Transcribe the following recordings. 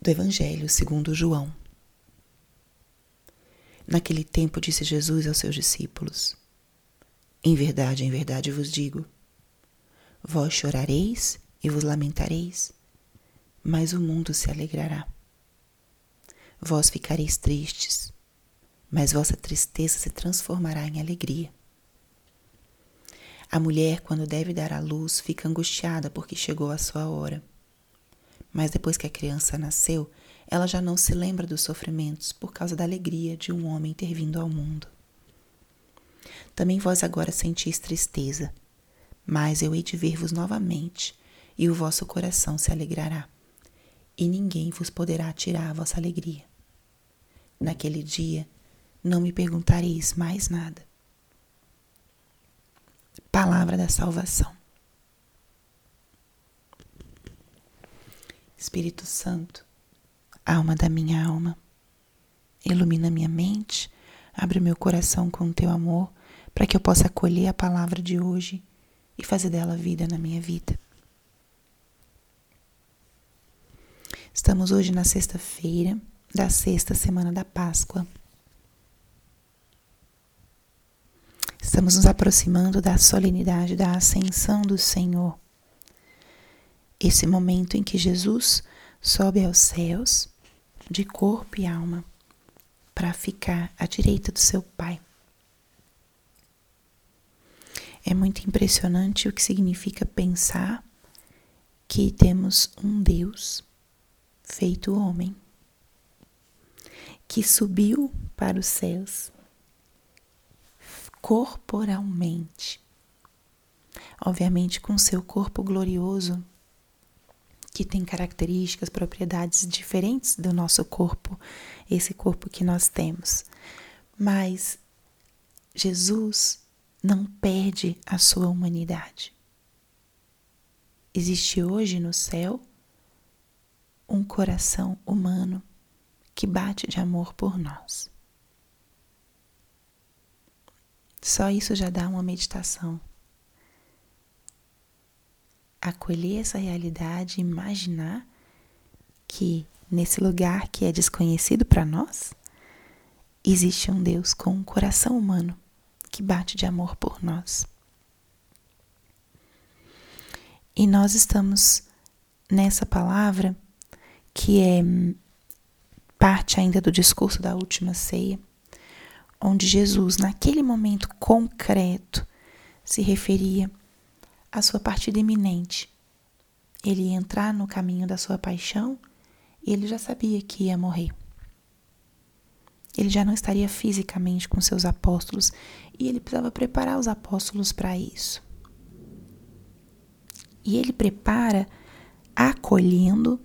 do Evangelho segundo João. Naquele tempo disse Jesus aos seus discípulos: Em verdade, em verdade vos digo: vós chorareis e vos lamentareis, mas o mundo se alegrará. Vós ficareis tristes, mas vossa tristeza se transformará em alegria. A mulher, quando deve dar à luz, fica angustiada porque chegou a sua hora. Mas depois que a criança nasceu, ela já não se lembra dos sofrimentos por causa da alegria de um homem ter vindo ao mundo. Também vós agora sentis tristeza, mas eu hei de ver-vos novamente, e o vosso coração se alegrará, e ninguém vos poderá tirar a vossa alegria. Naquele dia não me perguntareis mais nada. Palavra da salvação. Espírito Santo, alma da minha alma, ilumina minha mente, abre meu coração com teu amor, para que eu possa acolher a palavra de hoje e fazer dela vida na minha vida. Estamos hoje na sexta-feira da sexta semana da Páscoa. Estamos nos aproximando da solenidade da Ascensão do Senhor esse momento em que Jesus sobe aos céus de corpo e alma para ficar à direita do seu Pai. É muito impressionante o que significa pensar que temos um Deus feito homem que subiu para os céus corporalmente, obviamente com seu corpo glorioso que tem características, propriedades diferentes do nosso corpo, esse corpo que nós temos. Mas Jesus não perde a sua humanidade. Existe hoje no céu um coração humano que bate de amor por nós. Só isso já dá uma meditação acolher essa realidade, imaginar que nesse lugar que é desconhecido para nós, existe um Deus com um coração humano que bate de amor por nós. E nós estamos nessa palavra que é parte ainda do discurso da última ceia, onde Jesus, naquele momento concreto, se referia a sua partida iminente. Ele ia entrar no caminho da sua paixão e ele já sabia que ia morrer. Ele já não estaria fisicamente com seus apóstolos e ele precisava preparar os apóstolos para isso. E ele prepara acolhendo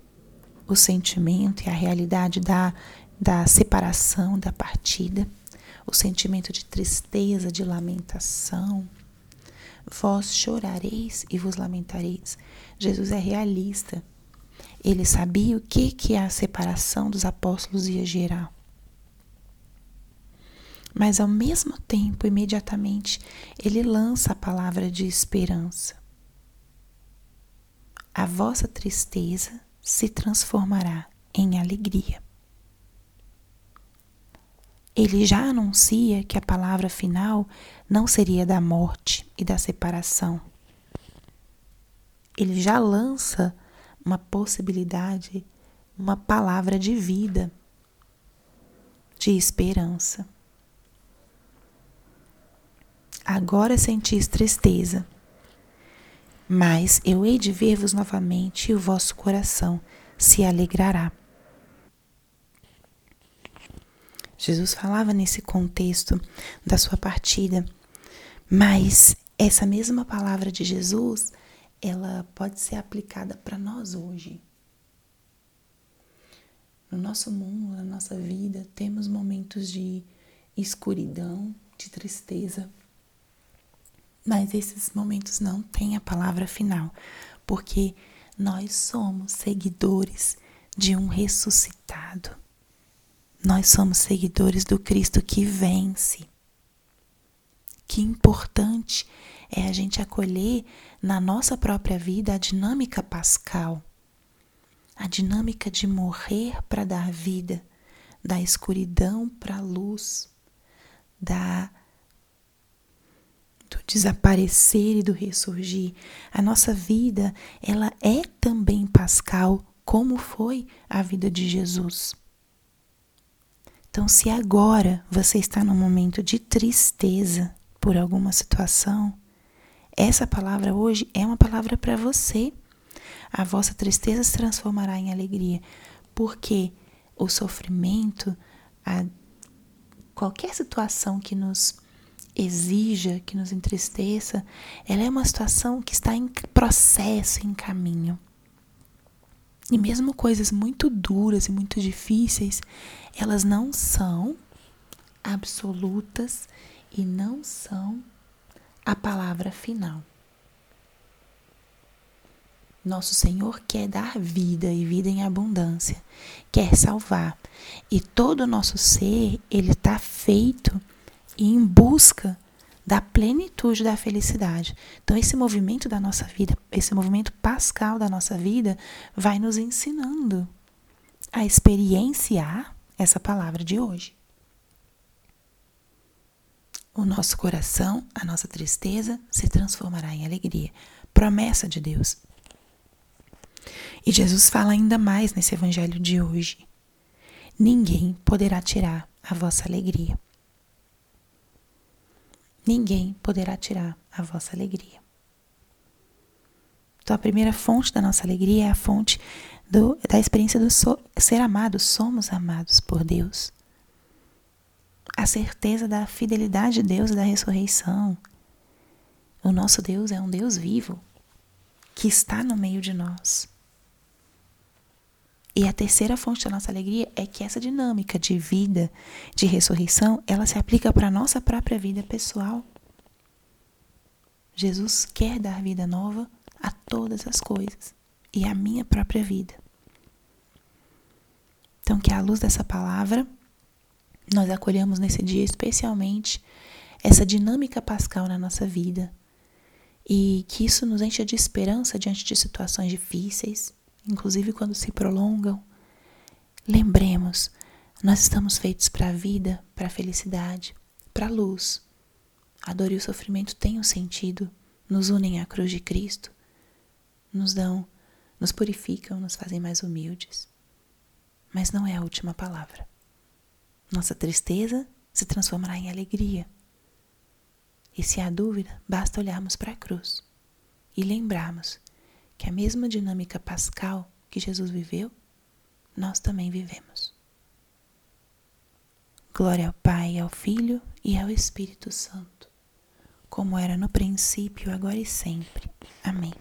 o sentimento e a realidade da, da separação, da partida, o sentimento de tristeza, de lamentação, Vós chorareis e vos lamentareis. Jesus é realista. Ele sabia o que, que a separação dos apóstolos ia gerar. Mas ao mesmo tempo, imediatamente, ele lança a palavra de esperança. A vossa tristeza se transformará em alegria. Ele já anuncia que a palavra final não seria da morte e da separação. Ele já lança uma possibilidade, uma palavra de vida, de esperança. Agora sentis tristeza, mas eu hei de ver-vos novamente e o vosso coração se alegrará. Jesus falava nesse contexto da sua partida, mas essa mesma palavra de Jesus, ela pode ser aplicada para nós hoje. No nosso mundo, na nossa vida, temos momentos de escuridão, de tristeza. Mas esses momentos não têm a palavra final, porque nós somos seguidores de um ressuscitado. Nós somos seguidores do Cristo que vence. Que importante é a gente acolher na nossa própria vida a dinâmica pascal, a dinâmica de morrer para dar vida, da escuridão para a luz, da do desaparecer e do ressurgir. A nossa vida, ela é também pascal, como foi a vida de Jesus. Então, se agora você está num momento de tristeza por alguma situação, essa palavra hoje é uma palavra para você. A vossa tristeza se transformará em alegria, porque o sofrimento, a qualquer situação que nos exija, que nos entristeça, ela é uma situação que está em processo, em caminho. E mesmo coisas muito duras e muito difíceis, elas não são absolutas e não são a palavra final. Nosso Senhor quer dar vida e vida em abundância, quer salvar. E todo o nosso ser, ele está feito em busca da plenitude da felicidade. Então, esse movimento da nossa vida, esse movimento pascal da nossa vida, vai nos ensinando a experienciar essa palavra de hoje. O nosso coração, a nossa tristeza se transformará em alegria. Promessa de Deus. E Jesus fala ainda mais nesse evangelho de hoje. Ninguém poderá tirar a vossa alegria. Ninguém poderá tirar a vossa alegria. Então, a primeira fonte da nossa alegria é a fonte do, da experiência do so, ser amados. Somos amados por Deus. A certeza da fidelidade de Deus e da ressurreição. O nosso Deus é um Deus vivo que está no meio de nós. E a terceira fonte da nossa alegria é que essa dinâmica de vida, de ressurreição, ela se aplica para a nossa própria vida pessoal. Jesus quer dar vida nova a todas as coisas e à minha própria vida. Então, que à luz dessa palavra, nós acolhamos nesse dia especialmente essa dinâmica pascal na nossa vida e que isso nos encha de esperança diante de situações difíceis, inclusive quando se prolongam. Lembremos, nós estamos feitos para a vida, para a felicidade, para a luz. A dor e o sofrimento têm um sentido, nos unem à cruz de Cristo, nos dão, nos purificam, nos fazem mais humildes. Mas não é a última palavra. Nossa tristeza se transformará em alegria. E se há dúvida, basta olharmos para a cruz e lembrarmos que a mesma dinâmica pascal que Jesus viveu, nós também vivemos. Glória ao Pai, ao Filho e ao Espírito Santo, como era no princípio, agora e sempre. Amém.